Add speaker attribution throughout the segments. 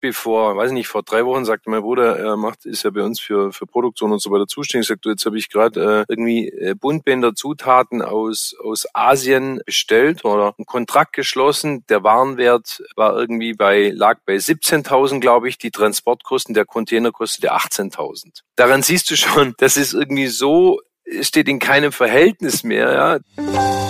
Speaker 1: bevor, weiß nicht, vor drei Wochen sagte mein Bruder, er macht, ist ja bei uns für, für Produktion und so weiter zuständig, sagt jetzt habe ich gerade äh, irgendwie äh, Buntbänder Zutaten aus, aus Asien bestellt oder einen Kontrakt geschlossen. Der Warenwert war irgendwie bei, lag bei 17.000, glaube ich. Die Transportkosten, der Container kostete 18.000. Daran siehst du schon, das ist irgendwie so, steht in keinem Verhältnis mehr, ja.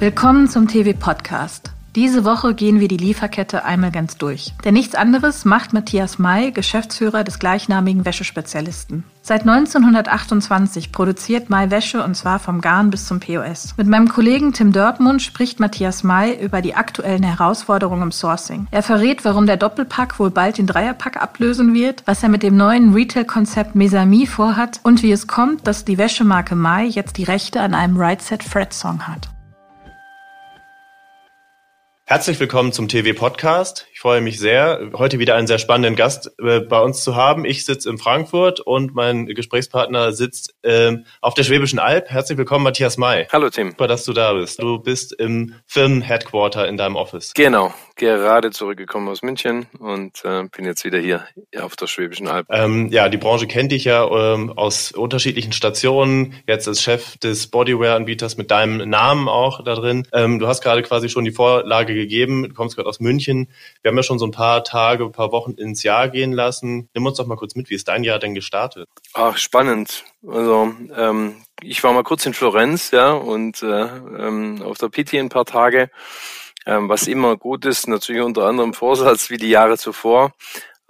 Speaker 2: Willkommen zum TV Podcast. Diese Woche gehen wir die Lieferkette einmal ganz durch. Denn nichts anderes macht Matthias May, Geschäftsführer des gleichnamigen Wäschespezialisten. Seit 1928 produziert May Wäsche und zwar vom Garn bis zum POS. Mit meinem Kollegen Tim Dörpmund spricht Matthias May über die aktuellen Herausforderungen im Sourcing. Er verrät, warum der Doppelpack wohl bald den Dreierpack ablösen wird, was er mit dem neuen Retail-Konzept Mesami vorhat und wie es kommt, dass die Wäschemarke May jetzt die Rechte an einem Right Set Fred Song hat.
Speaker 3: Herzlich willkommen zum TV Podcast. Ich freue mich sehr, heute wieder einen sehr spannenden Gast äh, bei uns zu haben. Ich sitze in Frankfurt und mein Gesprächspartner sitzt äh, auf der Schwäbischen Alb. Herzlich willkommen, Matthias May.
Speaker 1: Hallo Tim.
Speaker 3: Super, dass du da bist. Du bist im Firmen-Headquarter in deinem Office.
Speaker 1: Genau, gerade zurückgekommen aus München und äh, bin jetzt wieder hier auf der Schwäbischen Alb.
Speaker 3: Ähm, ja, die Branche kennt dich ja ähm, aus unterschiedlichen Stationen. Jetzt als Chef des Bodywear-Anbieters mit deinem Namen auch da drin. Ähm, du hast gerade quasi schon die Vorlage gegeben. Du kommst gerade aus München. Wir haben ja schon so ein paar Tage, ein paar Wochen ins Jahr gehen lassen. Nimm uns doch mal kurz mit. Wie ist dein Jahr denn gestartet?
Speaker 1: Ach, spannend. Also ähm, ich war mal kurz in Florenz, ja, und äh, ähm, auf der Pitti ein paar Tage. Ähm, was immer gut ist, natürlich unter anderem Vorsatz wie die Jahre zuvor.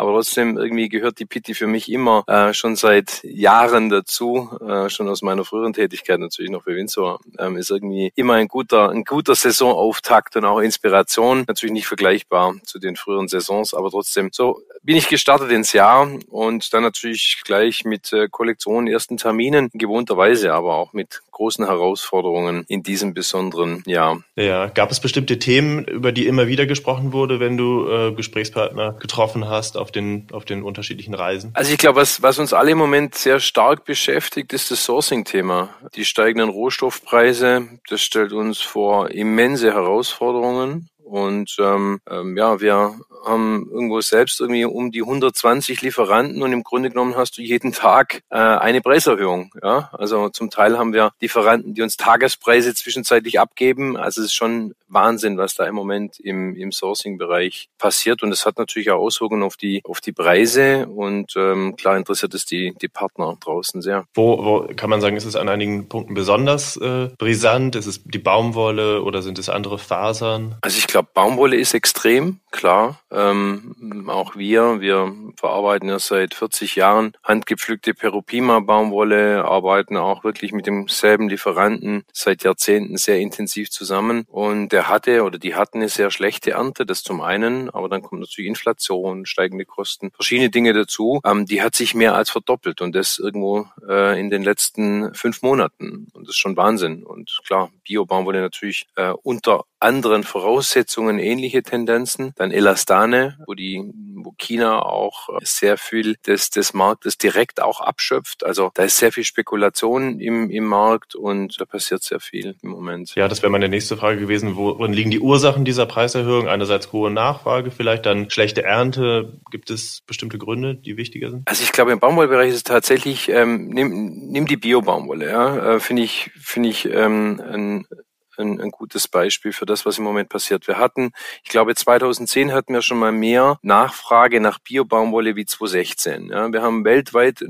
Speaker 1: Aber trotzdem irgendwie gehört die Pitti für mich immer äh, schon seit Jahren dazu, äh, schon aus meiner früheren Tätigkeit natürlich noch bei Windsor, ähm, ist irgendwie immer ein guter, ein guter Saisonauftakt und auch Inspiration. Natürlich nicht vergleichbar zu den früheren Saisons, aber trotzdem so bin ich gestartet ins Jahr und dann natürlich gleich mit äh, Kollektionen, ersten Terminen, gewohnterweise aber auch mit großen Herausforderungen in diesem besonderen Jahr.
Speaker 3: Ja, gab es bestimmte Themen, über die immer wieder gesprochen wurde, wenn du äh, Gesprächspartner getroffen hast auf den, auf den unterschiedlichen Reisen?
Speaker 1: Also ich glaube, was, was uns alle im Moment sehr stark beschäftigt, ist das Sourcing-Thema. Die steigenden Rohstoffpreise, das stellt uns vor immense Herausforderungen. Und ähm, ähm, ja, wir haben irgendwo selbst irgendwie um die 120 Lieferanten und im Grunde genommen hast du jeden Tag äh, eine Preiserhöhung. Ja? Also zum Teil haben wir Lieferanten, die uns Tagespreise zwischenzeitlich abgeben. Also es ist schon Wahnsinn, was da im Moment im, im Sourcing-Bereich passiert. Und es hat natürlich auch Auswirkungen auf die, auf die Preise. Und ähm, klar interessiert es die, die Partner draußen sehr.
Speaker 3: Wo, wo kann man sagen, ist es an einigen Punkten besonders äh, brisant? Ist es die Baumwolle oder sind es andere Fasern?
Speaker 1: Also ich glaube, Baumwolle ist extrem, klar. Ähm, auch wir, wir verarbeiten ja seit 40 Jahren handgepflückte Perupima Baumwolle, arbeiten auch wirklich mit demselben Lieferanten seit Jahrzehnten sehr intensiv zusammen. Und der hatte oder die hatten eine sehr schlechte Ernte, das zum einen, aber dann kommt natürlich Inflation, steigende Kosten, verschiedene Dinge dazu. Ähm, die hat sich mehr als verdoppelt und das irgendwo äh, in den letzten fünf Monaten. Und das ist schon Wahnsinn. Und klar, Bio-Baumwolle natürlich äh, unter anderen Voraussetzungen ähnliche Tendenzen. Dann Elastane, wo die, wo China auch sehr viel des, des Marktes direkt auch abschöpft. Also da ist sehr viel Spekulation im, im Markt und da passiert sehr viel im Moment.
Speaker 3: Ja, das wäre meine nächste Frage gewesen. Worin liegen die Ursachen dieser Preiserhöhung? Einerseits hohe Nachfrage, vielleicht dann schlechte Ernte. Gibt es bestimmte Gründe, die wichtiger sind?
Speaker 1: Also ich glaube, im Baumwollbereich ist es tatsächlich, ähm, nimm, nimm die Bio-Baumwolle, ja, äh, finde ich, finde ich ähm, ein ein, ein gutes Beispiel für das, was im Moment passiert. Wir hatten, ich glaube 2010 hatten wir schon mal mehr Nachfrage nach Biobaumwolle wie 2016. Ja, wir haben weltweit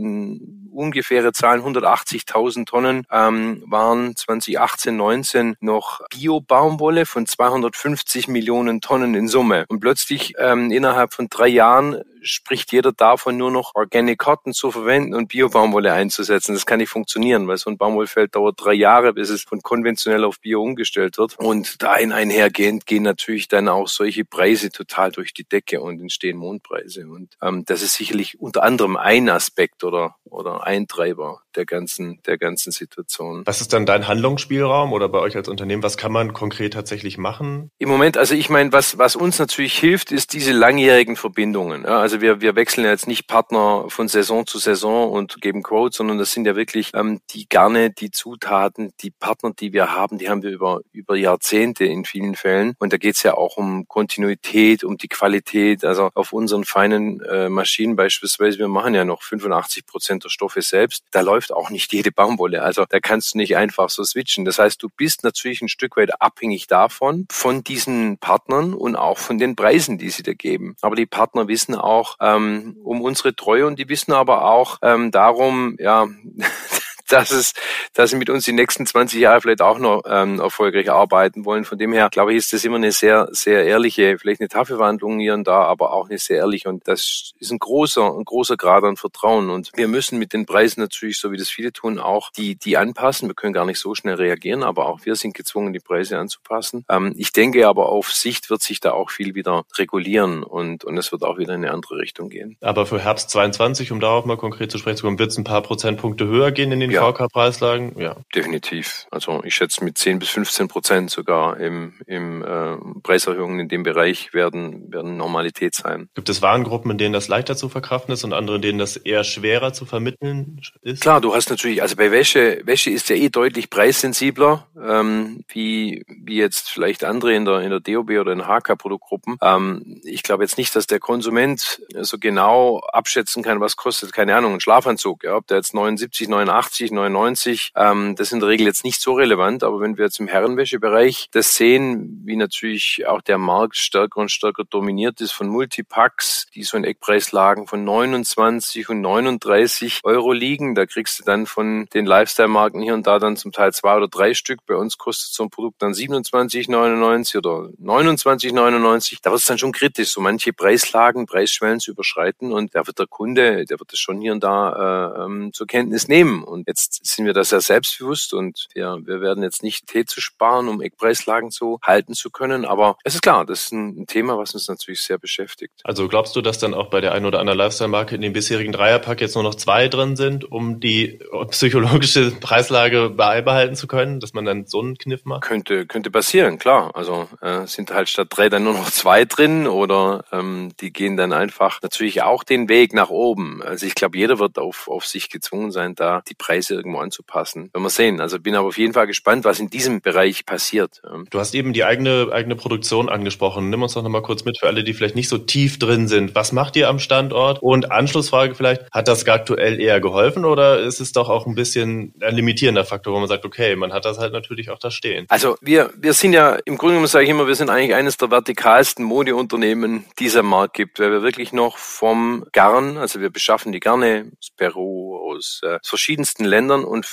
Speaker 1: ungefähre Zahlen, 180.000 Tonnen ähm, waren 2018, 19 noch Biobaumwolle von 250 Millionen Tonnen in Summe. Und plötzlich ähm, innerhalb von drei Jahren spricht jeder davon, nur noch Organic Cotton zu verwenden und Bio-Baumwolle einzusetzen. Das kann nicht funktionieren, weil so ein Baumwollfeld dauert drei Jahre, bis es von konventionell auf Bio umgestellt wird. Und da einhergehend gehen natürlich dann auch solche Preise total durch die Decke und entstehen Mondpreise. Und ähm, das ist sicherlich unter anderem ein Aspekt oder, oder ein Treiber der ganzen, der ganzen Situation.
Speaker 3: Was ist dann dein Handlungsspielraum oder bei euch als Unternehmen? Was kann man konkret tatsächlich machen?
Speaker 1: Im Moment, also ich meine, was, was uns natürlich hilft, ist diese langjährigen Verbindungen. Ja, also wir, wir wechseln jetzt nicht Partner von Saison zu Saison und geben Quotes, sondern das sind ja wirklich ähm, die Garne, die Zutaten, die Partner, die wir haben, die haben wir über, über Jahrzehnte in vielen Fällen. Und da geht's ja auch um Kontinuität, um die Qualität. Also auf unseren feinen äh, Maschinen beispielsweise, wir machen ja noch 85 Prozent der Stoffe selbst. Da läuft auch nicht jede Baumwolle. Also da kannst du nicht einfach so switchen. Das heißt, du bist natürlich ein Stück weit abhängig davon, von diesen Partnern und auch von den Preisen, die sie dir geben. Aber die Partner wissen auch ähm, um unsere Treue und die wissen aber auch ähm, darum, ja, dass es, dass sie mit uns die nächsten 20 Jahre vielleicht auch noch ähm, erfolgreich arbeiten wollen. Von dem her, glaube ich, ist das immer eine sehr, sehr ehrliche, vielleicht eine Tafelwandlung hier und da, aber auch eine sehr ehrliche. Und das ist ein großer, ein großer Grad an Vertrauen. Und wir müssen mit den Preisen natürlich, so wie das viele tun, auch die, die anpassen. Wir können gar nicht so schnell reagieren, aber auch wir sind gezwungen, die Preise anzupassen. Ähm, ich denke aber auf Sicht wird sich da auch viel wieder regulieren und, und es wird auch wieder in eine andere Richtung gehen.
Speaker 3: Aber für Herbst 22, um darauf mal konkret zu sprechen zu kommen, wird es ein paar Prozentpunkte höher gehen in den ja, ja. VK-Preislagen?
Speaker 1: Ja. Definitiv. Also ich schätze mit 10 bis 15 Prozent sogar im, im äh, Preiserhöhungen in dem Bereich werden, werden Normalität sein.
Speaker 3: Gibt es Warengruppen, in denen das leichter zu verkraften ist und andere, in denen das eher schwerer zu vermitteln ist?
Speaker 1: Klar, du hast natürlich, also bei Wäsche, Wäsche ist ja eh deutlich preissensibler, ähm, wie, wie jetzt vielleicht andere in der, in der DOB oder in HK-Produktgruppen. Ähm, ich glaube jetzt nicht, dass der Konsument so genau abschätzen kann, was kostet, keine Ahnung, ein Schlafanzug, ja, ob der jetzt 79, 89, 99. Ähm, das ist in der Regel jetzt nicht so relevant, aber wenn wir jetzt im Herrenwäschebereich das sehen, wie natürlich auch der Markt stärker und stärker dominiert ist von Multipacks, die so in Eckpreislagen von 29 und 39 Euro liegen, da kriegst du dann von den Lifestyle-Marken hier und da dann zum Teil zwei oder drei Stück. Bei uns kostet so ein Produkt dann 27,99 oder 29,99. Da wird es dann schon kritisch, so manche Preislagen, Preisschwellen zu überschreiten und da wird der Kunde, der wird das schon hier und da äh, ähm, zur Kenntnis nehmen. Und jetzt Jetzt sind wir da sehr selbstbewusst und ja, wir werden jetzt nicht Tee zu sparen, um Eckpreislagen zu halten zu können. Aber es ist klar, das ist ein Thema, was uns natürlich sehr beschäftigt.
Speaker 3: Also glaubst du, dass dann auch bei der einen oder anderen Lifestyle-Marke in dem bisherigen Dreierpack jetzt nur noch zwei drin sind, um die psychologische Preislage beibehalten zu können, dass man dann so einen Kniff macht?
Speaker 1: Könnte, könnte passieren, klar. Also äh, sind halt statt drei dann nur noch zwei drin oder ähm, die gehen dann einfach natürlich auch den Weg nach oben. Also ich glaube, jeder wird auf, auf sich gezwungen sein, da die Preise Preise irgendwo anzupassen. Wenn wir sehen. Also bin aber auf jeden Fall gespannt, was in diesem Bereich passiert.
Speaker 3: Du hast eben die eigene, eigene Produktion angesprochen. Nimm uns doch nochmal kurz mit für alle, die vielleicht nicht so tief drin sind. Was macht ihr am Standort? Und Anschlussfrage vielleicht, hat das aktuell eher geholfen oder ist es doch auch ein bisschen ein limitierender Faktor, wo man sagt, okay, man hat das halt natürlich auch da stehen?
Speaker 1: Also wir, wir sind ja, im Grunde genommen sage ich immer, wir sind eigentlich eines der vertikalsten Modeunternehmen, die es am Markt gibt, weil wir wirklich noch vom Garn, also wir beschaffen die Garne aus Peru, aus äh, verschiedensten Ländern, und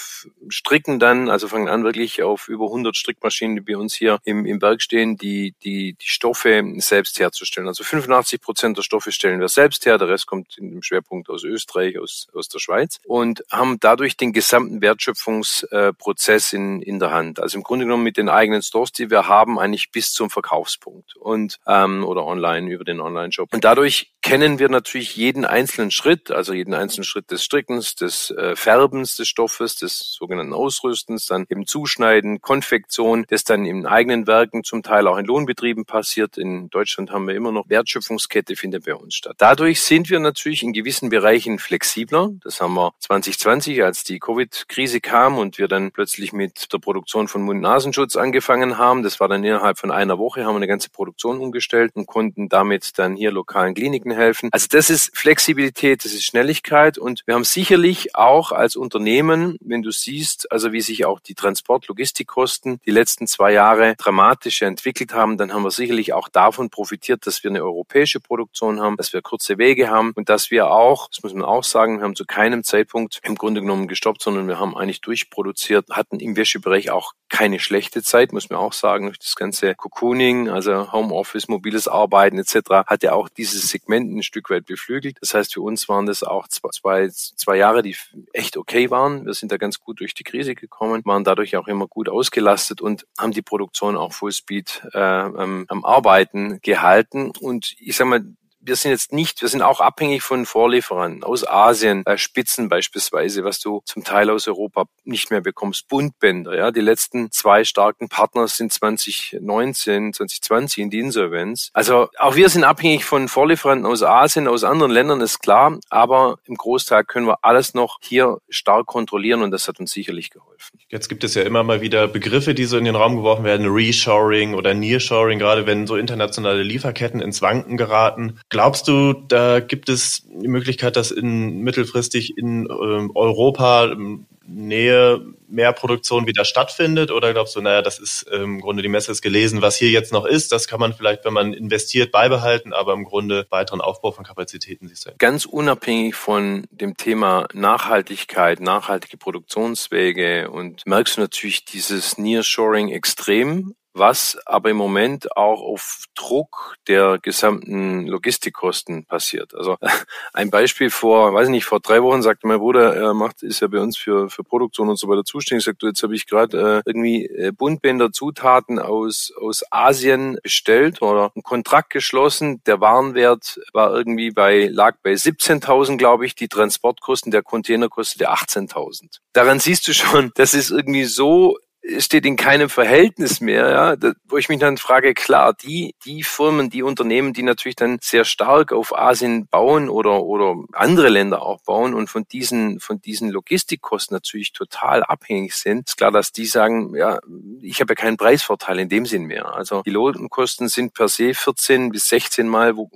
Speaker 1: stricken dann, also fangen an wirklich auf über 100 Strickmaschinen, die bei uns hier im, im Berg stehen, die, die, die Stoffe selbst herzustellen. Also 85 Prozent der Stoffe stellen wir selbst her, der Rest kommt in dem Schwerpunkt aus Österreich, aus, aus der Schweiz und haben dadurch den gesamten Wertschöpfungsprozess in, in der Hand. Also im Grunde genommen mit den eigenen Stores, die wir haben, eigentlich bis zum Verkaufspunkt und ähm, oder online über den Online-Shop. Und dadurch kennen wir natürlich jeden einzelnen Schritt, also jeden einzelnen Schritt des Strickens, des äh, Färbens des Stoffes, des sogenannten Ausrüstens, dann eben Zuschneiden, Konfektion, das dann in eigenen Werken zum Teil auch in Lohnbetrieben passiert. In Deutschland haben wir immer noch Wertschöpfungskette findet bei uns statt. Dadurch sind wir natürlich in gewissen Bereichen flexibler. Das haben wir 2020, als die Covid-Krise kam und wir dann plötzlich mit der Produktion von Mund-Nasenschutz angefangen haben. Das war dann innerhalb von einer Woche, haben wir eine ganze Produktion umgestellt und konnten damit dann hier lokalen Kliniken helfen. Also das ist Flexibilität, das ist Schnelligkeit und wir haben sicherlich auch als Unternehmen, wenn du siehst, also wie sich auch die Transport-Logistikkosten die letzten zwei Jahre dramatisch entwickelt haben, dann haben wir sicherlich auch davon profitiert, dass wir eine europäische Produktion haben, dass wir kurze Wege haben und dass wir auch, das muss man auch sagen, wir haben zu keinem Zeitpunkt im Grunde genommen gestoppt, sondern wir haben eigentlich durchproduziert, hatten im Wäschebereich auch keine schlechte Zeit, muss man auch sagen, das ganze Cocooning, also Homeoffice, mobiles Arbeiten etc., hat ja auch dieses Segment ein Stück weit beflügelt. Das heißt, für uns waren das auch zwei, zwei Jahre, die echt okay waren. Wir sind da ganz gut durch die Krise gekommen, waren dadurch auch immer gut ausgelastet und haben die Produktion auch Fullspeed äh, ähm, am Arbeiten gehalten. Und ich sag mal, wir sind jetzt nicht, wir sind auch abhängig von Vorlieferanten aus Asien, äh, Spitzen beispielsweise, was du zum Teil aus Europa nicht mehr bekommst, Bundbänder. Ja, die letzten zwei starken Partner sind 2019, 2020 in die Insolvenz. Also auch wir sind abhängig von Vorlieferanten aus Asien, aus anderen Ländern, ist klar, aber im Großteil können wir alles noch hier stark kontrollieren und das hat uns sicherlich geholfen.
Speaker 3: Jetzt gibt es ja immer mal wieder Begriffe, die so in den Raum geworfen werden, Reshoring oder Nearshoring, gerade wenn so internationale Lieferketten ins Wanken geraten. Glaubst du, da gibt es die Möglichkeit, dass in mittelfristig in ähm, Europa ähm, Nähe mehr Produktion wieder stattfindet? Oder glaubst du, naja, das ist ähm, im Grunde die Messe ist gelesen, was hier jetzt noch ist, das kann man vielleicht, wenn man investiert, beibehalten, aber im Grunde weiteren Aufbau von Kapazitäten siehst du.
Speaker 1: Ganz unabhängig von dem Thema Nachhaltigkeit, nachhaltige Produktionswege und merkst du natürlich dieses Nearshoring extrem was aber im Moment auch auf Druck der gesamten Logistikkosten passiert. Also ein Beispiel vor, weiß ich nicht, vor drei Wochen sagte mein Bruder, er macht, ist ja bei uns für, für Produktion und so weiter zuständig, sagt, du, jetzt habe ich gerade äh, irgendwie äh, Buntbänder Zutaten aus, aus Asien bestellt oder einen Kontrakt geschlossen. Der Warenwert war irgendwie bei, lag bei 17.000, glaube ich, die Transportkosten, der Container kostete 18.000. Daran siehst du schon, das ist irgendwie so steht in keinem Verhältnis mehr, ja, wo ich mich dann frage, klar, die, die Firmen, die Unternehmen, die natürlich dann sehr stark auf Asien bauen oder, oder andere Länder auch bauen und von diesen, von diesen Logistikkosten natürlich total abhängig sind, ist klar, dass die sagen, ja, ich habe ja keinen Preisvorteil in dem Sinn mehr. Also die Lohnkosten sind per se 14 bis 16 Mal wo,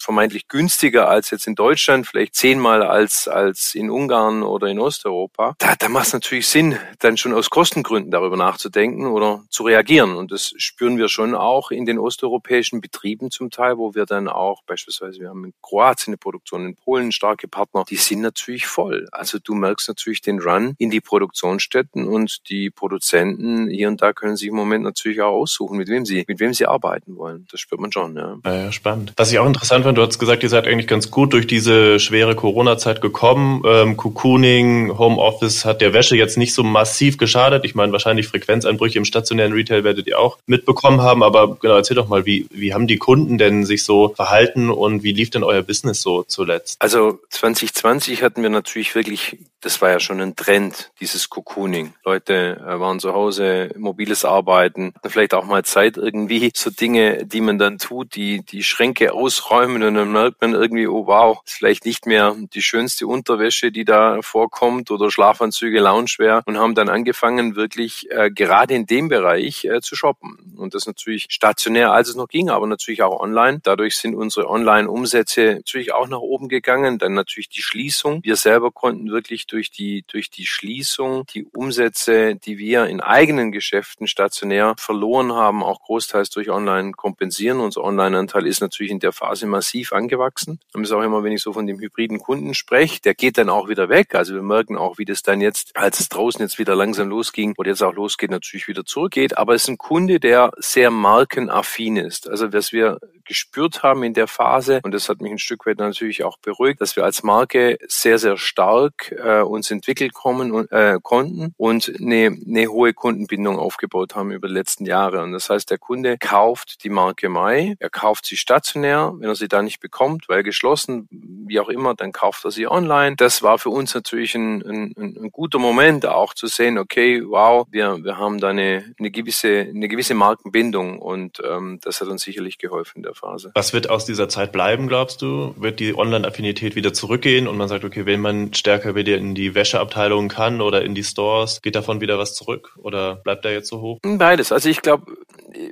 Speaker 1: vermeintlich günstiger als jetzt in Deutschland, vielleicht 10 Mal als, als in Ungarn oder in Osteuropa. Da, da macht es natürlich Sinn, dann schon aus Kostengründen darüber nachzudenken oder zu reagieren. Und das spüren wir schon auch in den osteuropäischen Betrieben zum Teil, wo wir dann auch beispielsweise, wir haben in Kroatien eine Produktion, in Polen starke Partner, die sind natürlich voll. Also du merkst natürlich den Run in die Produktionsstätten und die Produzenten hier und da können sich im Moment natürlich auch aussuchen, mit wem sie, mit wem sie arbeiten wollen. Das spürt man schon, ja.
Speaker 3: Ja, spannend. Was ich auch interessant fand, du hast gesagt, ihr seid eigentlich ganz gut durch diese schwere Corona-Zeit gekommen. Ähm, Cocooning, Homeoffice hat der Wäsche jetzt nicht so massiv geschadet. Ich meine, wahrscheinlich Frequenzeinbrüche im stationären Retail werdet ihr auch mitbekommen haben. Aber genau, erzähl doch mal, wie, wie haben die Kunden denn sich so verhalten und wie lief denn euer Business so zuletzt?
Speaker 1: Also 2020 hatten wir natürlich wirklich, das war ja schon ein Trend, dieses Cocooning. Leute äh, waren zu Hause, mobiles Arbeiten, vielleicht auch mal Zeit irgendwie, so Dinge, die man dann tut, die die Schränke ausräumen und dann merkt man irgendwie, oh wow, ist vielleicht nicht mehr die schönste Unterwäsche, die da vorkommt oder Schlafanzüge, Loungewear und haben dann angefangen, wirklich äh, gerade in dem Bereich äh, zu shoppen. Und das natürlich stationär, als es noch ging, aber natürlich auch online. Dadurch sind unsere Online-Umsätze natürlich auch nach oben gegangen. Dann natürlich die Schließung. Wir selber konnten wirklich durch die, durch die Schließung die Umsätze, die wir in eigenen Geschäften stationär verloren haben, auch großteils durch Online kompensieren. Unser Online-Anteil ist natürlich in der Phase massiv angewachsen. Und ist auch immer, wenn ich so von dem hybriden Kunden spreche, der geht dann auch wieder weg. Also wir merken auch, wie das dann jetzt, als es draußen jetzt wieder langsam losging oder jetzt auch losgeht, natürlich wieder zurückgeht. Aber es ist ein Kunde, der sehr markenaffin ist. Also was wir gespürt haben in der Phase, und das hat mich ein Stück weit natürlich auch beruhigt, dass wir als Marke sehr, sehr stark äh, uns entwickelt kommen und, äh, konnten und eine, eine hohe Kundenbindung aufgebaut haben über die letzten Jahre. Und das heißt, der Kunde kauft die Marke Mai, er kauft sie stationär, wenn er sie da nicht bekommt, weil geschlossen, wie auch immer, dann kauft er sie online. Das war für uns natürlich ein, ein, ein guter Moment, auch zu sehen, okay, wow, wir, wir haben da eine, eine gewisse, eine gewisse Markenbindung. Und ähm, das hat uns sicherlich geholfen der Phase.
Speaker 3: Was wird aus dieser Zeit bleiben, glaubst du? Wird die Online-Affinität wieder zurückgehen und man sagt, okay, wenn man stärker wieder in die Wäscheabteilung kann oder in die Stores, geht davon wieder was zurück oder bleibt der jetzt so hoch?
Speaker 1: Beides. Also ich glaube,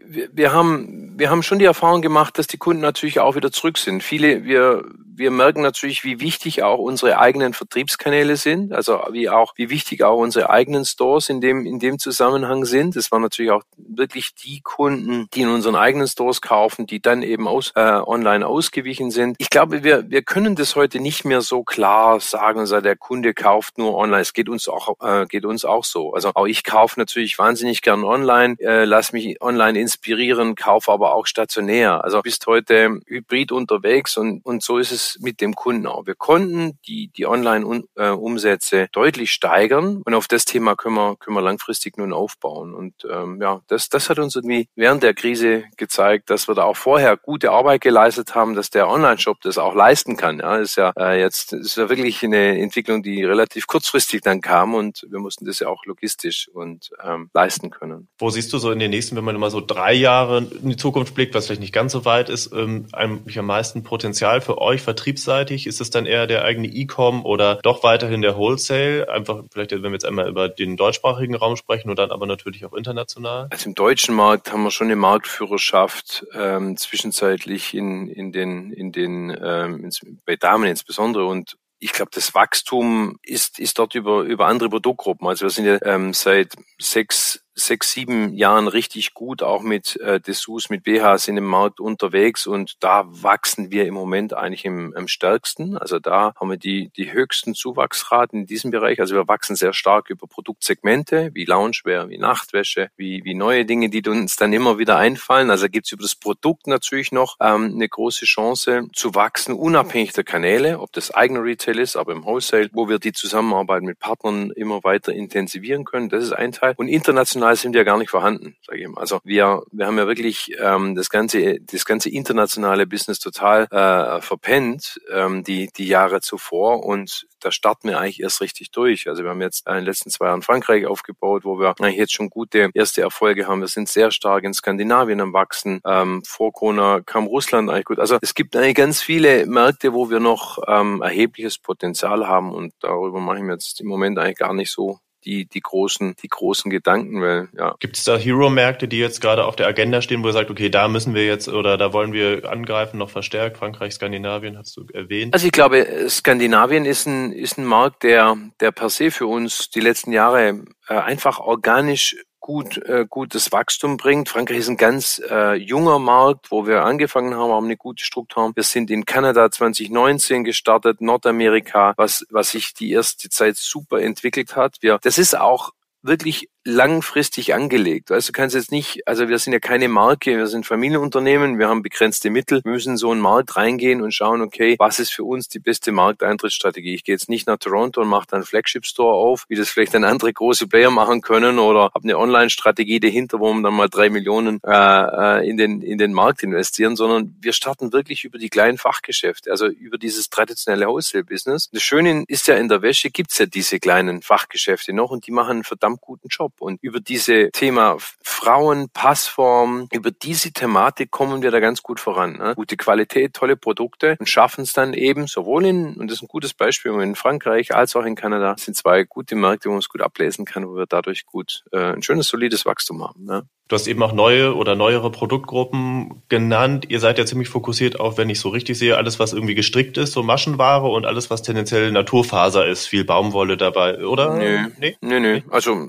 Speaker 1: wir, haben, wir haben schon die Erfahrung gemacht, dass die Kunden natürlich auch wieder zurück sind. Viele, wir, wir merken natürlich, wie wichtig auch unsere eigenen Vertriebskanäle sind, also wie auch, wie wichtig auch unsere eigenen Stores in dem, in dem Zusammenhang sind. Das waren natürlich auch wirklich die Kunden, die in unseren eigenen Stores kaufen, die dann eben aus, äh, online ausgewichen sind. Ich glaube, wir, wir können das heute nicht mehr so klar sagen, also der Kunde kauft nur online. Es geht uns auch, äh, geht uns auch so. Also auch ich kaufe natürlich wahnsinnig gern online, äh, lass mich online inspirieren, kaufe aber auch stationär. Also bist heute hybrid unterwegs und, und so ist es mit dem Kunden auch. Wir konnten die, die Online-Umsätze deutlich steigern und auf das Thema können wir, können wir langfristig nun aufbauen. Und ähm, ja, das, das hat uns irgendwie während der Krise gezeigt, dass wir da auch vorher gute Arbeit geleistet haben, dass der Online-Shop das auch leisten kann. Ja, ist ja äh, jetzt ist ja wirklich eine Entwicklung, die relativ kurzfristig dann kam und wir mussten das ja auch logistisch und ähm, leisten können.
Speaker 3: Wo siehst du so in den nächsten, wenn man immer so drei Jahre in die Zukunft blickt, was vielleicht nicht ganz so weit ist, ähm, eigentlich am meisten Potenzial für euch vertriebsseitig? Ist es dann eher der eigene E-Com oder doch weiterhin der Wholesale? Einfach vielleicht, wenn wir jetzt einmal über den deutschsprachigen Raum sprechen und dann aber natürlich auch international?
Speaker 1: Also im deutschen Markt haben wir schon eine Marktführerschaft ähm, zwischenzeitlich in, in den, in den ähm, bei Damen insbesondere und ich glaube, das Wachstum ist, ist dort über, über andere Produktgruppen. Also wir sind ja ähm, seit sechs, sechs, sieben Jahren richtig gut, auch mit äh, Dessous, mit BHs in dem Markt unterwegs und da wachsen wir im Moment eigentlich im, am stärksten. Also da haben wir die, die höchsten Zuwachsraten in diesem Bereich. Also wir wachsen sehr stark über Produktsegmente wie Loungewear, wie Nachtwäsche, wie, wie neue Dinge, die uns dann immer wieder einfallen. Also gibt's über das Produkt natürlich noch ähm, eine große Chance zu wachsen, unabhängig der Kanäle, ob das eigener Retail ist, aber im Wholesale, wo wir die Zusammenarbeit mit Partnern immer weiter intensivieren können. Das ist ein Teil. Und international international sind wir gar nicht vorhanden, sage ich mal. Also wir, wir haben ja wirklich ähm, das ganze, das ganze internationale Business total äh, verpennt, ähm, die, die Jahre zuvor und da starten wir eigentlich erst richtig durch. Also wir haben jetzt in den letzten zwei Jahren Frankreich aufgebaut, wo wir eigentlich jetzt schon gute erste Erfolge haben. Wir sind sehr stark in Skandinavien am Wachsen. Ähm, vor Corona kam Russland eigentlich gut. Also es gibt eigentlich ganz viele Märkte, wo wir noch ähm, erhebliches Potenzial haben und darüber mache ich mir jetzt im Moment eigentlich gar nicht so die, die großen, die großen Gedanken, weil, ja.
Speaker 3: Gibt es da Hero-Märkte, die jetzt gerade auf der Agenda stehen, wo ihr sagt, okay, da müssen wir jetzt oder da wollen wir angreifen, noch verstärkt? Frankreich, Skandinavien, hast du erwähnt?
Speaker 1: Also ich glaube, Skandinavien ist ein, ist ein Markt, der, der per se für uns die letzten Jahre äh, einfach organisch gut, äh, gutes Wachstum bringt. Frankreich ist ein ganz äh, junger Markt, wo wir angefangen haben, haben eine gute Struktur. Wir sind in Kanada 2019 gestartet, Nordamerika, was, was sich die erste Zeit super entwickelt hat. Wir, das ist auch wirklich langfristig angelegt. Weißt du, kannst jetzt nicht, also wir sind ja keine Marke, wir sind Familienunternehmen, wir haben begrenzte Mittel, wir müssen so einen Markt reingehen und schauen, okay, was ist für uns die beste Markteintrittsstrategie? Ich gehe jetzt nicht nach Toronto und mache dann Flagship Store auf, wie das vielleicht dann andere große Player machen können oder habe eine Online-Strategie dahinter, wo man dann mal drei Millionen äh, äh, in den in den Markt investieren, sondern wir starten wirklich über die kleinen Fachgeschäfte, also über dieses traditionelle Wholesale-Business. Das Schöne ist ja in der Wäsche gibt's ja diese kleinen Fachgeschäfte noch und die machen einen verdammt guten Job. Und über diese Thema Frauen, Passform, über diese Thematik kommen wir da ganz gut voran. Ne? Gute Qualität, tolle Produkte und schaffen es dann eben sowohl in, und das ist ein gutes Beispiel, in Frankreich als auch in Kanada, das sind zwei gute Märkte, wo man es gut ablesen kann, wo wir dadurch gut äh, ein schönes, solides Wachstum haben. Ne?
Speaker 3: Du hast eben auch neue oder neuere Produktgruppen genannt. Ihr seid ja ziemlich fokussiert auf, wenn ich so richtig sehe, alles, was irgendwie gestrickt ist, so Maschenware und alles, was tendenziell Naturfaser ist. Viel Baumwolle dabei, oder?
Speaker 1: Nö, nee, nö, nö. Also,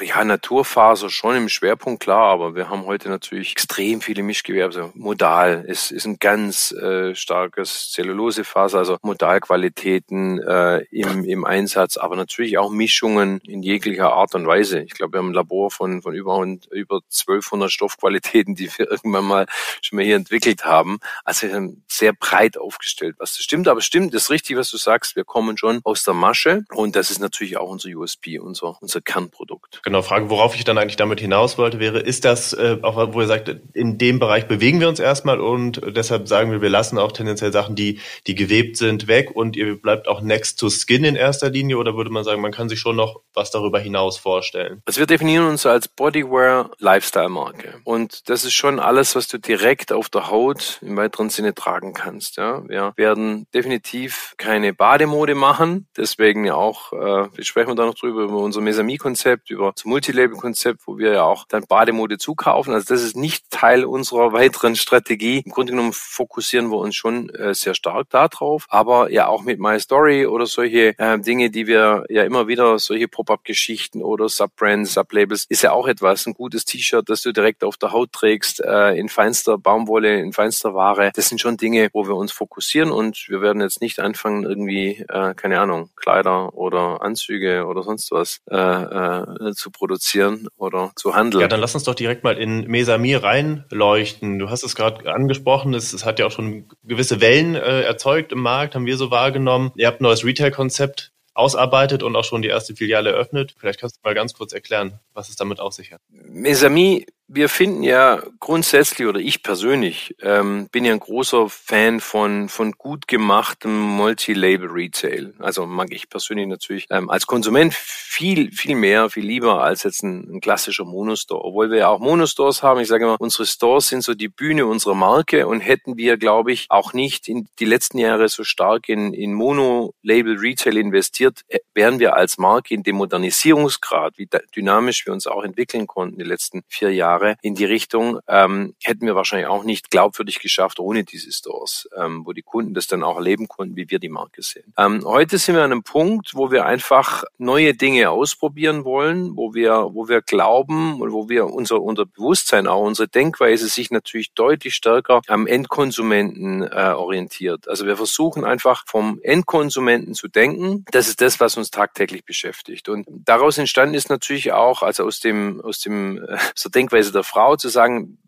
Speaker 1: ja, Naturfaser schon im Schwerpunkt, klar, aber wir haben heute natürlich extrem viele Mischgewerbe. Also Modal ist, ist ein ganz äh, starkes Zellulosefaser, also Modalqualitäten äh, im, im Einsatz, aber natürlich auch Mischungen in jeglicher Art und Weise. Ich glaube, wir haben ein Labor von, von über, über über 1200 Stoffqualitäten, die wir irgendwann mal schon mal hier entwickelt haben. Also sehr breit aufgestellt, was das stimmt. Aber stimmt, das ist richtig, was du sagst. Wir kommen schon aus der Masche und das ist natürlich auch unser USP, unser, unser Kernprodukt.
Speaker 3: Genau, Frage, worauf ich dann eigentlich damit hinaus wollte, wäre, ist das, äh, auch wo ihr sagt, in dem Bereich bewegen wir uns erstmal und deshalb sagen wir, wir lassen auch tendenziell Sachen, die, die gewebt sind, weg und ihr bleibt auch next to skin in erster Linie oder würde man sagen, man kann sich schon noch was darüber hinaus vorstellen?
Speaker 1: Also wir definieren uns als Bodywear Lifestyle-Marke. Und das ist schon alles, was du direkt auf der Haut im weiteren Sinne tragen kannst. Ja, wir werden definitiv keine Bademode machen. Deswegen ja auch, äh, wir sprechen da noch drüber, über unser Mesami-Konzept, über das Multilabel-Konzept, wo wir ja auch dann Bademode zukaufen. Also das ist nicht Teil unserer weiteren Strategie. Im Grunde genommen fokussieren wir uns schon äh, sehr stark darauf, aber ja auch mit My Story oder solche äh, Dinge, die wir ja immer wieder, solche Pop-up-Geschichten oder Subbrands, Sublabels, ist ja auch etwas, ein gutes T-Shirt, das du direkt auf der Haut trägst, äh, in feinster Baumwolle, in feinster Ware. Das sind schon Dinge, wo wir uns fokussieren und wir werden jetzt nicht anfangen, irgendwie, äh, keine Ahnung, Kleider oder Anzüge oder sonst was äh, äh, äh, zu produzieren oder zu handeln.
Speaker 3: Ja, dann lass uns doch direkt mal in Mesamir reinleuchten. Du hast es gerade angesprochen, es, es, hat ja auch schon gewisse Wellen äh, erzeugt im Markt, haben wir so wahrgenommen. Ihr habt ein neues Retail-Konzept ausarbeitet und auch schon die erste Filiale eröffnet. Vielleicht kannst du mal ganz kurz erklären, was es damit auf sich hat.
Speaker 1: Mesami wir finden ja grundsätzlich, oder ich persönlich, ähm, bin ja ein großer Fan von, von gut gemachtem Multi-Label-Retail. Also mag ich persönlich natürlich ähm, als Konsument viel, viel mehr, viel lieber als jetzt ein, ein klassischer Monostore. Obwohl wir ja auch Monostores haben. Ich sage immer, unsere Stores sind so die Bühne unserer Marke und hätten wir, glaube ich, auch nicht in die letzten Jahre so stark in, in Mono-Label-Retail investiert, äh, wären wir als Marke in dem Modernisierungsgrad, wie dynamisch wir uns auch entwickeln konnten die letzten vier Jahre, Jahre in die Richtung, ähm, hätten wir wahrscheinlich auch nicht glaubwürdig geschafft ohne diese Stores, ähm, wo die Kunden das dann auch erleben konnten, wie wir die Marke sehen. Ähm, heute sind wir an einem Punkt, wo wir einfach neue Dinge ausprobieren wollen, wo wir, wo wir glauben und wo wir unser, unser Bewusstsein, auch unsere Denkweise sich natürlich deutlich stärker am Endkonsumenten äh, orientiert. Also wir versuchen einfach vom Endkonsumenten zu denken. Das ist das, was uns tagtäglich beschäftigt. Und daraus entstanden ist natürlich auch, also aus dem, aus dem, äh, aus der Denkweise Denkweise der Frau zu sagen,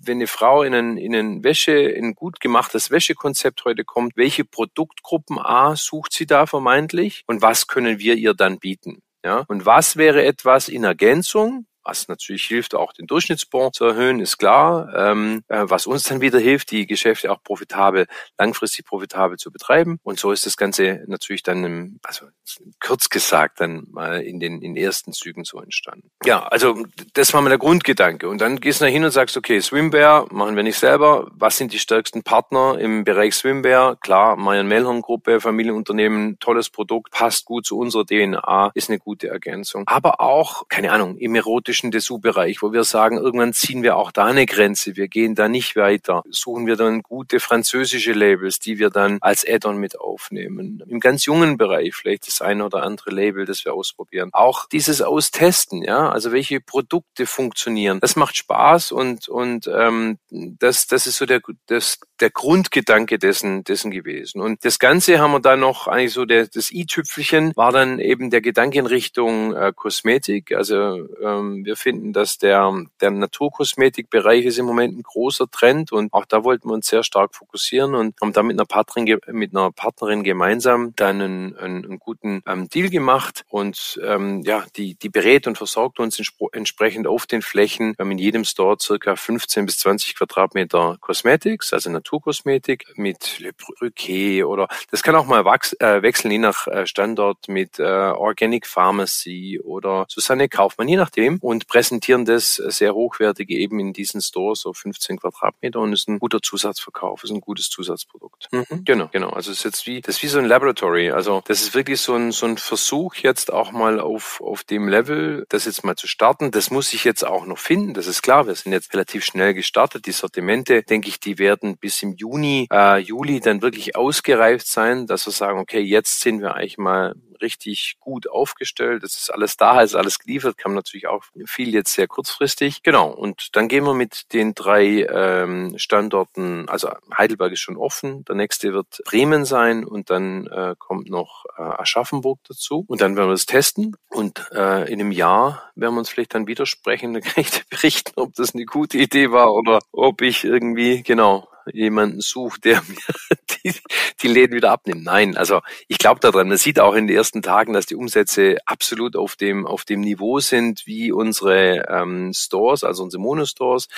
Speaker 1: wenn eine Frau in ein, in ein Wäsche, in ein gut gemachtes Wäschekonzept heute kommt, welche Produktgruppen A sucht sie da vermeintlich und was können wir ihr dann bieten? Ja, und was wäre etwas in Ergänzung, was natürlich hilft, auch den Durchschnittsbon zu erhöhen, ist klar. Ähm, äh, was uns dann wieder hilft, die Geschäfte auch profitabel, langfristig profitabel zu betreiben. Und so ist das Ganze natürlich dann, im, also kurz gesagt, dann mal in den, in den ersten Zügen so entstanden. Ja, also das war mal der Grundgedanke. Und dann gehst du da hin und sagst, okay, Swimwear machen wir nicht selber. Was sind die stärksten Partner im Bereich Swimwear? Klar, Mayan Melhorn Gruppe, Familienunternehmen, tolles Produkt, passt gut zu unserer DNA, ist eine gute Ergänzung. Aber auch, keine Ahnung, im erotischen typischen Dessous-Bereich, wo wir sagen, irgendwann ziehen wir auch da eine Grenze. Wir gehen da nicht weiter. Suchen wir dann gute französische Labels, die wir dann als Add-on mit aufnehmen. Im ganz jungen Bereich vielleicht das eine oder andere Label, das wir ausprobieren. Auch dieses Austesten, ja, also welche Produkte funktionieren. Das macht Spaß und und ähm, das das ist so der das der Grundgedanke dessen dessen gewesen. Und das Ganze haben wir dann noch eigentlich so der, das i-Tüpfelchen war dann eben der Gedanke in Richtung äh, Kosmetik. Also ähm, wir finden, dass der, der Naturkosmetikbereich ist im Moment ein großer Trend und auch da wollten wir uns sehr stark fokussieren und haben da mit einer Partnerin, mit einer Partnerin gemeinsam dann einen, einen, einen guten ähm, Deal gemacht und ähm, ja, die, die berät und versorgt uns entsprechend auf den Flächen. Wir haben in jedem Store circa 15 bis 20 Quadratmeter Cosmetics, also Naturkosmetik mit Le Brûquet oder das kann auch mal wachs, äh, wechseln, je nach äh, Standort mit äh, Organic Pharmacy oder Susanne Kaufmann, je nachdem. Und und präsentieren das sehr hochwertige eben in diesen Stores so 15 Quadratmeter und ist ein guter Zusatzverkauf, ist ein gutes Zusatzprodukt. Mhm. Genau, genau. Also es ist jetzt wie, das ist wie so ein Laboratory. Also das ist wirklich so ein, so ein Versuch jetzt auch mal auf, auf dem Level, das jetzt mal zu starten. Das muss ich jetzt auch noch finden. Das ist klar. Wir sind jetzt relativ schnell gestartet. Die Sortimente, denke ich, die werden bis im Juni, äh, Juli dann wirklich ausgereift sein, dass wir sagen, okay, jetzt sind wir eigentlich mal richtig gut aufgestellt. Es ist alles da, ist alles geliefert, kam natürlich auch viel jetzt sehr kurzfristig. Genau, und dann gehen wir mit den drei ähm, Standorten, also Heidelberg ist schon offen, der nächste wird Bremen sein und dann äh, kommt noch äh, Aschaffenburg dazu. Und dann werden wir das testen und äh, in einem Jahr werden wir uns vielleicht dann widersprechen, dann kann ich dir berichten, ob das eine gute Idee war oder ob ich irgendwie, genau, jemanden sucht, der mir die, die Läden wieder abnimmt. Nein, also ich glaube daran. Man sieht auch in den ersten Tagen, dass die Umsätze absolut auf dem auf dem Niveau sind wie unsere ähm, Stores, also unsere Monostores.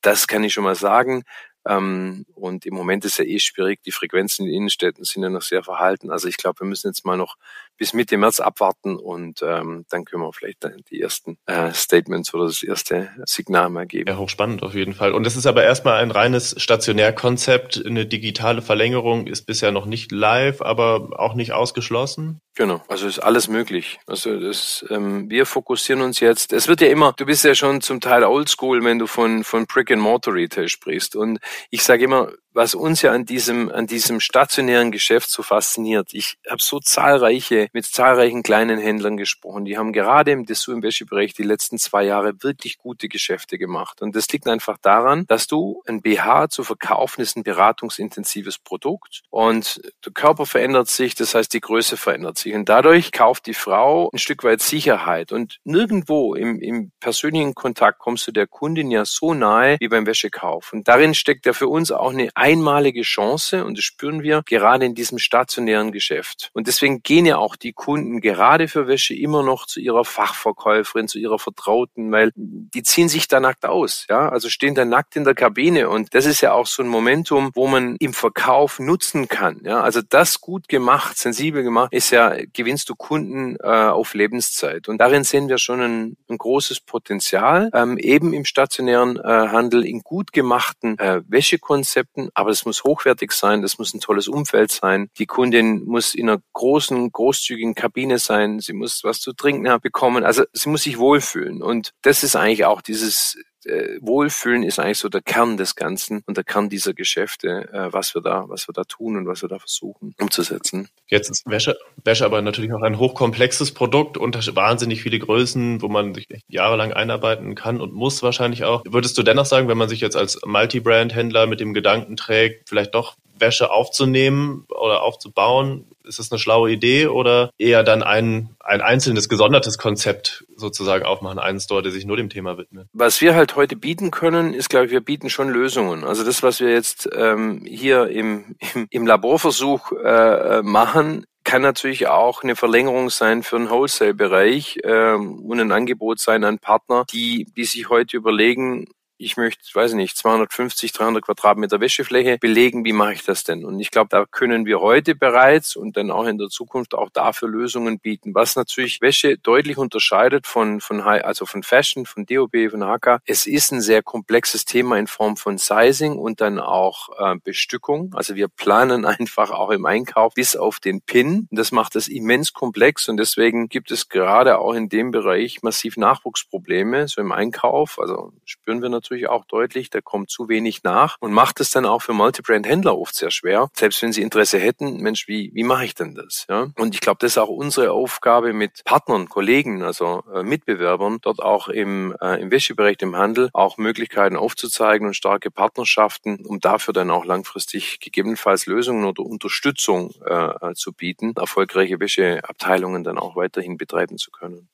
Speaker 1: Das kann ich schon mal sagen. Ähm, und im Moment ist ja eh schwierig. Die Frequenzen in den Innenstädten sind ja noch sehr verhalten. Also ich glaube, wir müssen jetzt mal noch bis Mitte März abwarten und ähm, dann können wir vielleicht dann die ersten äh, Statements oder das erste Signal mal geben.
Speaker 3: Ja, hochspannend auf jeden Fall. Und es ist aber erstmal ein reines Stationärkonzept. Eine digitale Verlängerung ist bisher noch nicht live, aber auch nicht ausgeschlossen.
Speaker 1: Genau, also ist alles möglich. Also das, ähm, wir fokussieren uns jetzt. Es wird ja immer, du bist ja schon zum Teil oldschool, wenn du von von Brick and Mortar Retail sprichst. Und ich sage immer, was uns ja an diesem, an diesem stationären Geschäft so fasziniert. Ich habe so zahlreiche, mit zahlreichen kleinen Händlern gesprochen. Die haben gerade im Dessous im Wäschebereich die letzten zwei Jahre wirklich gute Geschäfte gemacht. Und das liegt einfach daran, dass du ein BH zu verkaufen ist ein beratungsintensives Produkt und der Körper verändert sich, das heißt die Größe verändert sich. Und dadurch kauft die Frau ein Stück weit Sicherheit. Und nirgendwo im, im persönlichen Kontakt kommst du der Kundin ja so nahe wie beim Wäschekauf. Und darin steckt ja für uns auch eine einmalige Chance und das spüren wir gerade in diesem stationären Geschäft. Und deswegen gehen ja auch die Kunden gerade für Wäsche immer noch zu ihrer Fachverkäuferin, zu ihrer Vertrauten, weil die ziehen sich da nackt aus, ja, also stehen da nackt in der Kabine. Und das ist ja auch so ein Momentum, wo man im Verkauf nutzen kann, ja, also das gut gemacht, sensibel gemacht, ist ja, gewinnst du Kunden äh, auf Lebenszeit. Und darin sehen wir schon ein, ein großes Potenzial, ähm, eben im stationären äh, Handel in gut gemachten äh, Wäschekonzepten, aber es muss hochwertig sein, das muss ein tolles Umfeld sein. Die Kundin muss in einer großen, großzügigen Kabine sein, sie muss was zu trinken bekommen, also sie muss sich wohlfühlen. Und das ist eigentlich auch dieses äh, Wohlfühlen ist eigentlich so der Kern des Ganzen und der Kern dieser Geschäfte, äh, was wir da, was wir da tun und was wir da versuchen umzusetzen.
Speaker 3: Jetzt ist Wäsche, Wäsche aber natürlich auch ein hochkomplexes Produkt und wahnsinnig viele Größen, wo man sich jahrelang einarbeiten kann und muss wahrscheinlich auch. Würdest du dennoch sagen, wenn man sich jetzt als Multibrand-Händler mit dem Gedanken trägt, vielleicht doch Wäsche aufzunehmen oder aufzubauen, ist das eine schlaue Idee oder eher dann ein, ein einzelnes, gesondertes Konzept sozusagen aufmachen, einen Store, der sich nur dem Thema widmet?
Speaker 1: Was wir halt heute bieten können, ist, glaube ich, wir bieten schon Lösungen. Also das, was wir jetzt ähm, hier im, im, im Laborversuch äh, machen, kann natürlich auch eine Verlängerung sein für einen Wholesale-Bereich ähm, und ein Angebot sein an Partner, die, die sich heute überlegen, ich möchte, weiß ich nicht, 250, 300 Quadratmeter Wäschefläche belegen, wie mache ich das denn? Und ich glaube, da können wir heute bereits und dann auch in der Zukunft auch dafür Lösungen bieten, was natürlich Wäsche deutlich unterscheidet von, von, also von Fashion, von DOB, von HK. Es ist ein sehr komplexes Thema in Form von Sizing und dann auch äh, Bestückung. Also wir planen einfach auch im Einkauf bis auf den Pin. Das macht es immens komplex und deswegen gibt es gerade auch in dem Bereich massiv Nachwuchsprobleme, so im Einkauf. Also spüren wir natürlich natürlich auch deutlich, da kommt zu wenig nach und macht es dann auch für Multibrand-Händler oft sehr schwer. Selbst wenn sie Interesse hätten, Mensch, wie, wie mache ich denn das? Ja? Und ich glaube, das ist auch unsere Aufgabe mit Partnern, Kollegen, also äh, Mitbewerbern, dort auch im, äh, im Wäschebereich, im Handel, auch Möglichkeiten aufzuzeigen und starke Partnerschaften, um dafür dann auch langfristig gegebenenfalls Lösungen oder Unterstützung äh, zu bieten, erfolgreiche Wäscheabteilungen dann auch weiterhin betreiben zu können.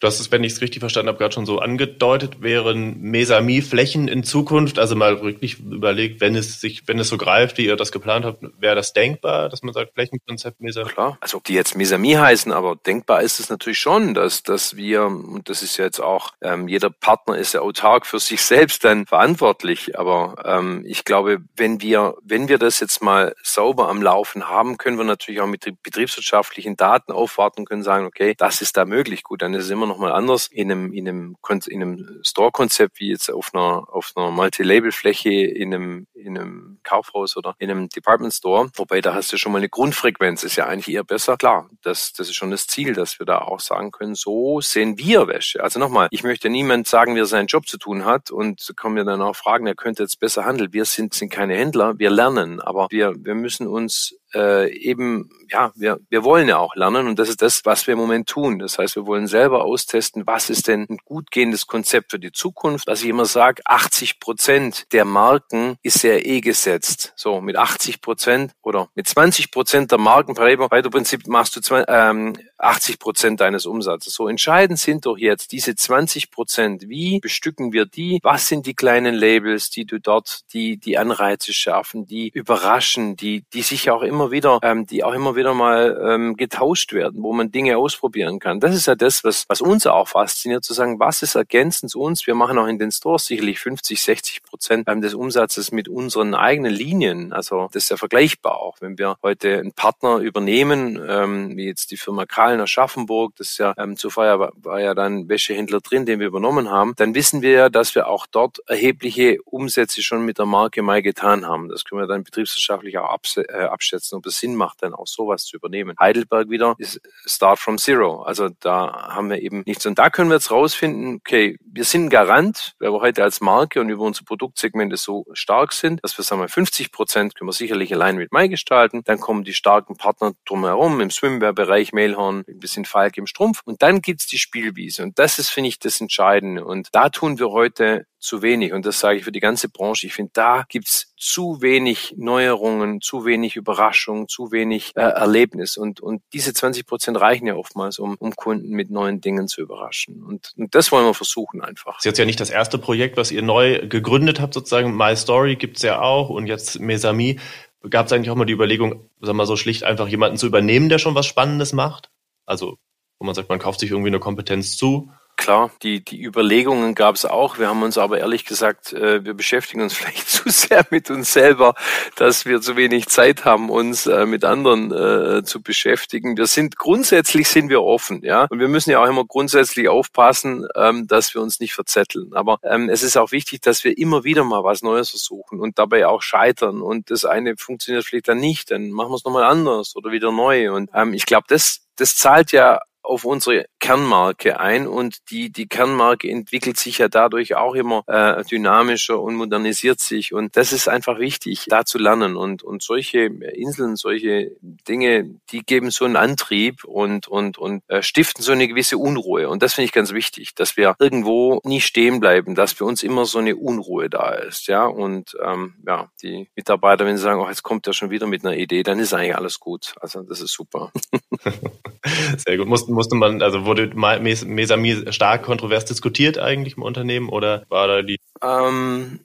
Speaker 3: Du hast es, wenn ich es richtig verstanden habe, gerade schon so angedeutet, wären Mesami-Flächen in Zukunft, also mal wirklich überlegt, wenn es sich, wenn es so greift, wie ihr das geplant habt, wäre das denkbar, dass man sagt, Flächenkonzept
Speaker 1: Mesami? Klar, also ob die jetzt Mesami heißen, aber denkbar ist es natürlich schon, dass, dass wir, und das ist ja jetzt auch, ähm, jeder Partner ist ja autark für sich selbst dann verantwortlich, aber ähm, ich glaube, wenn wir, wenn wir das jetzt mal sauber am Laufen haben, können wir natürlich auch mit betriebswirtschaftlichen Daten aufwarten können sagen, okay, das ist da möglich. Gut, dann ist es immer noch mal anders in einem, in einem, in einem Store-Konzept wie jetzt auf einer, auf einer Multi-Label-Fläche in einem, in einem Kaufhaus oder in einem Department Store. Wobei da hast du schon mal eine Grundfrequenz, ist ja eigentlich eher besser. Klar, das, das ist schon das Ziel, dass wir da auch sagen können, so sehen wir Wäsche. Also nochmal, ich möchte niemand sagen, wie er seinen Job zu tun hat und kommen wir dann auch fragen, er könnte jetzt besser handeln. Wir sind, sind keine Händler, wir lernen, aber wir, wir müssen uns äh, eben, ja, wir, wir wollen ja auch lernen und das ist das, was wir im Moment tun. Das heißt, wir wollen selber austesten, was ist denn ein gut gehendes Konzept für die Zukunft. Was ich immer sage, 80 Prozent der Marken ist ja eh gesetzt. So, mit 80 Prozent oder mit 20 Prozent der Marken, bei Prinzip machst du zwei, ähm, 80 Prozent deines Umsatzes. So entscheidend sind doch jetzt diese 20 Prozent. Wie bestücken wir die? Was sind die kleinen Labels, die du dort, die, die Anreize schaffen, die überraschen, die, die sich auch immer wieder, ähm, die auch immer wieder mal ähm, getauscht werden, wo man Dinge ausprobieren kann. Das ist ja das, was, was uns auch fasziniert, zu sagen, was ist ergänzend zu uns? Wir machen auch in den Stores sicherlich 50, 60 Prozent ähm, des Umsatzes mit, unseren eigenen Linien. Also das ist ja vergleichbar auch. Wenn wir heute einen Partner übernehmen, ähm, wie jetzt die Firma Kahlen Aschaffenburg, das ist ja ähm, zuvor war, war ja dann Wäschehändler drin, den wir übernommen haben, dann wissen wir ja, dass wir auch dort erhebliche Umsätze schon mit der Marke Mai getan haben. Das können wir dann betriebswirtschaftlich auch äh, abschätzen, ob es Sinn macht, dann auch sowas zu übernehmen. Heidelberg wieder ist Start from Zero. Also da haben wir eben nichts. Und da können wir jetzt rausfinden, okay, wir sind Garant, weil wir heute als Marke und über unsere Produktsegmente so stark sind, dass wir sagen wir 50 Prozent können wir sicherlich allein mit Mai gestalten. Dann kommen die starken Partner drumherum im Swimwear-Bereich, Mailhorn, ein bisschen Falk im Strumpf. Und dann gibt's die Spielwiese. Und das ist, finde ich, das Entscheidende. Und da tun wir heute zu wenig. Und das sage ich für die ganze Branche. Ich finde, da gibt's zu wenig Neuerungen, zu wenig Überraschungen, zu wenig äh, Erlebnis. Und, und diese 20 Prozent reichen ja oftmals, um, um Kunden mit neuen Dingen zu überraschen. Und, und das wollen wir versuchen einfach.
Speaker 3: Das ist jetzt ja nicht das erste Projekt, was ihr neu gegründet habt, sozusagen. My Story gibt's ja auch und jetzt Mesami. Gab es eigentlich auch mal die Überlegung, wir mal so schlicht einfach jemanden zu übernehmen, der schon was Spannendes macht? Also, wo man sagt, man kauft sich irgendwie eine Kompetenz zu
Speaker 1: Klar, die, die Überlegungen gab es auch. Wir haben uns aber ehrlich gesagt, äh, wir beschäftigen uns vielleicht zu sehr mit uns selber, dass wir zu wenig Zeit haben, uns äh, mit anderen äh, zu beschäftigen. Wir sind grundsätzlich sind wir offen, ja. Und wir müssen ja auch immer grundsätzlich aufpassen, ähm, dass wir uns nicht verzetteln. Aber ähm, es ist auch wichtig, dass wir immer wieder mal was Neues versuchen und dabei auch scheitern. Und das eine funktioniert vielleicht dann nicht, dann machen wir es nochmal anders oder wieder neu. Und ähm, ich glaube, das das zahlt ja auf unsere Kernmarke ein und die, die Kernmarke entwickelt sich ja dadurch auch immer äh, dynamischer und modernisiert sich und das ist einfach wichtig, da zu lernen und, und solche Inseln, solche Dinge, die geben so einen Antrieb und, und, und äh, stiften so eine gewisse Unruhe und das finde ich ganz wichtig, dass wir irgendwo nie stehen bleiben, dass für uns immer so eine Unruhe da ist, ja und ähm, ja, die Mitarbeiter, wenn sie sagen, oh, jetzt kommt er schon wieder mit einer Idee, dann ist eigentlich alles gut, also das ist super.
Speaker 3: Sehr gut. Mussten, musste man, also wurde Mesami stark kontrovers diskutiert eigentlich im Unternehmen oder war da die?
Speaker 1: Ähm,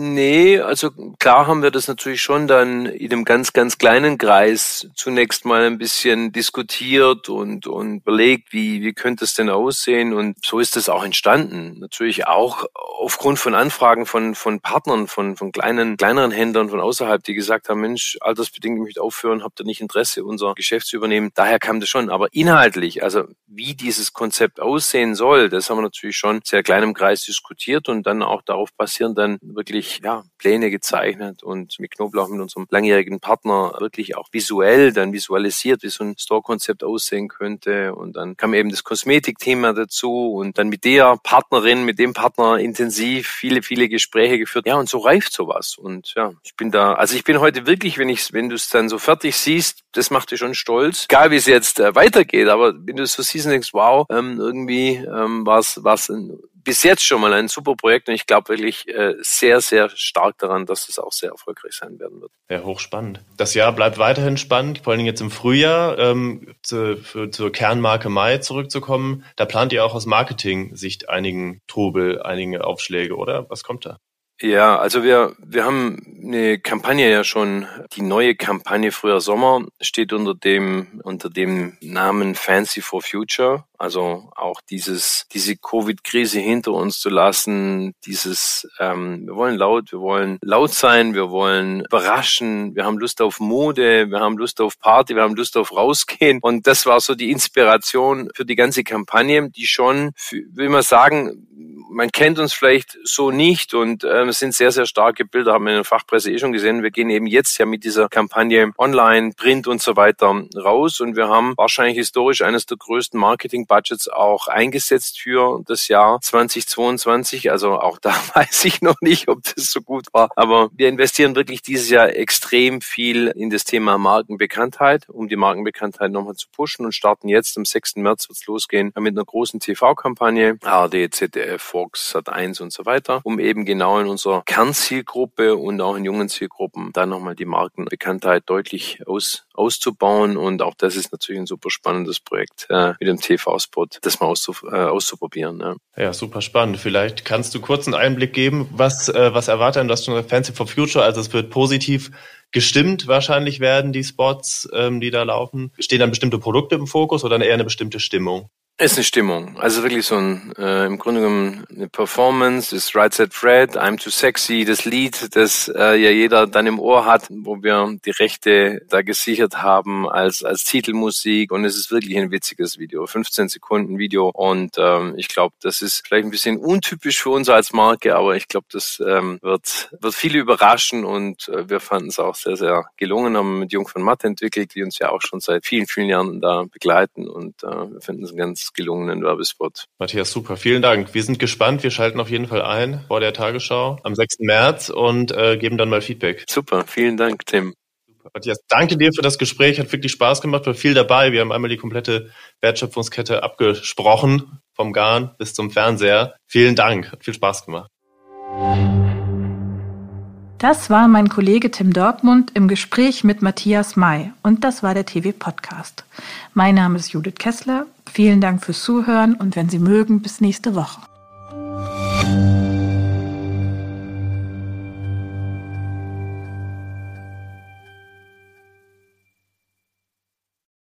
Speaker 1: Nee, also klar haben wir das natürlich schon dann in einem ganz, ganz kleinen Kreis zunächst mal ein bisschen diskutiert und, und überlegt, wie, wie könnte es denn aussehen? Und so ist es auch entstanden. Natürlich auch aufgrund von Anfragen von, von Partnern, von, von kleinen, kleineren Händlern von außerhalb, die gesagt haben, Mensch, altersbedingt möchte aufhören, habt ihr nicht Interesse, unser Geschäft zu übernehmen? Daher kam das schon. Aber inhaltlich, also wie dieses Konzept aussehen soll, das haben wir natürlich schon sehr kleinem Kreis diskutiert und dann auch darauf basieren dann wirklich ja, Pläne gezeichnet und mit Knoblauch, mit unserem langjährigen Partner, wirklich auch visuell dann visualisiert, wie so ein Store-Konzept aussehen könnte. Und dann kam eben das Kosmetikthema dazu und dann mit der Partnerin, mit dem Partner intensiv viele, viele Gespräche geführt. Ja, und so reift sowas. Und ja, ich bin da, also ich bin heute wirklich, wenn ich, wenn du es dann so fertig siehst, das macht dich schon stolz. Egal wie es jetzt äh, weitergeht, aber wenn du es so siehst und denkst, wow, ähm, irgendwie ähm, war es ein bis jetzt schon mal ein super Projekt und ich glaube wirklich äh, sehr, sehr stark daran, dass es auch sehr erfolgreich sein werden wird.
Speaker 3: Ja, hochspannend. Das Jahr bleibt weiterhin spannend, vor Dingen jetzt im Frühjahr ähm, zu, für, zur Kernmarke Mai zurückzukommen. Da plant ihr auch aus Marketing-Sicht einigen Trubel, einige Aufschläge, oder? Was kommt da?
Speaker 1: Ja, also wir, wir haben eine Kampagne ja schon, die neue Kampagne Früher Sommer steht unter dem, unter dem Namen Fancy for Future. Also auch dieses, diese Covid-Krise hinter uns zu lassen, dieses, ähm, wir wollen laut, wir wollen laut sein, wir wollen überraschen, wir haben Lust auf Mode, wir haben Lust auf Party, wir haben Lust auf rausgehen. Und das war so die Inspiration für die ganze Kampagne, die schon, will man sagen, man kennt uns vielleicht so nicht und äh, es sind sehr, sehr starke Bilder, haben wir in der Fachpresse eh schon gesehen. Wir gehen eben jetzt ja mit dieser Kampagne online, Print und so weiter raus und wir haben wahrscheinlich historisch eines der größten Marketing-Budgets auch eingesetzt für das Jahr 2022. Also auch da weiß ich noch nicht, ob das so gut war. Aber wir investieren wirklich dieses Jahr extrem viel in das Thema Markenbekanntheit, um die Markenbekanntheit nochmal zu pushen und starten jetzt am 6. März wird's losgehen mit einer großen TV-Kampagne, ARD, ZDF, Fox, Sat1 und so weiter, um eben genau in unserer Kernzielgruppe und auch in jungen Zielgruppen dann nochmal die Markenbekanntheit deutlich aus, auszubauen. Und auch das ist natürlich ein super spannendes Projekt äh, mit dem TV-Spot, das mal auszu, äh, auszuprobieren.
Speaker 3: Ja. ja, super spannend. Vielleicht kannst du kurz einen Einblick geben, was, äh, was erwartet Du hast schon Fancy for Future, also es wird positiv gestimmt wahrscheinlich werden, die Spots, ähm, die da laufen. Stehen dann bestimmte Produkte im Fokus oder eher eine bestimmte Stimmung?
Speaker 1: Ist eine Stimmung. Also wirklich so ein, äh, im Grunde genommen eine Performance, das Right Set Fred, I'm Too Sexy, das Lied, das äh, ja jeder dann im Ohr hat, wo wir die Rechte da gesichert haben als, als Titelmusik. Und es ist wirklich ein witziges Video, 15 Sekunden Video. Und ähm, ich glaube, das ist vielleicht ein bisschen untypisch für uns als Marke, aber ich glaube, das ähm, wird, wird viele überraschen. Und äh, wir fanden es auch sehr, sehr gelungen, haben mit Jung von Matt entwickelt, die uns ja auch schon seit vielen, vielen Jahren da begleiten. Und äh, wir finden es ganz gelungenen Werbespot.
Speaker 3: Matthias, super. Vielen Dank. Wir sind gespannt. Wir schalten auf jeden Fall ein vor der Tagesschau am 6. März und äh, geben dann mal Feedback.
Speaker 1: Super. Vielen Dank, Tim.
Speaker 3: Matthias, danke dir für das Gespräch. Hat wirklich Spaß gemacht. War viel dabei. Wir haben einmal die komplette Wertschöpfungskette abgesprochen. Vom Garn bis zum Fernseher. Vielen Dank. Hat viel Spaß gemacht.
Speaker 2: Das war mein Kollege Tim Dortmund im Gespräch mit Matthias May und das war der TV Podcast. Mein Name ist Judith Kessler. Vielen Dank fürs Zuhören und wenn Sie mögen, bis nächste Woche.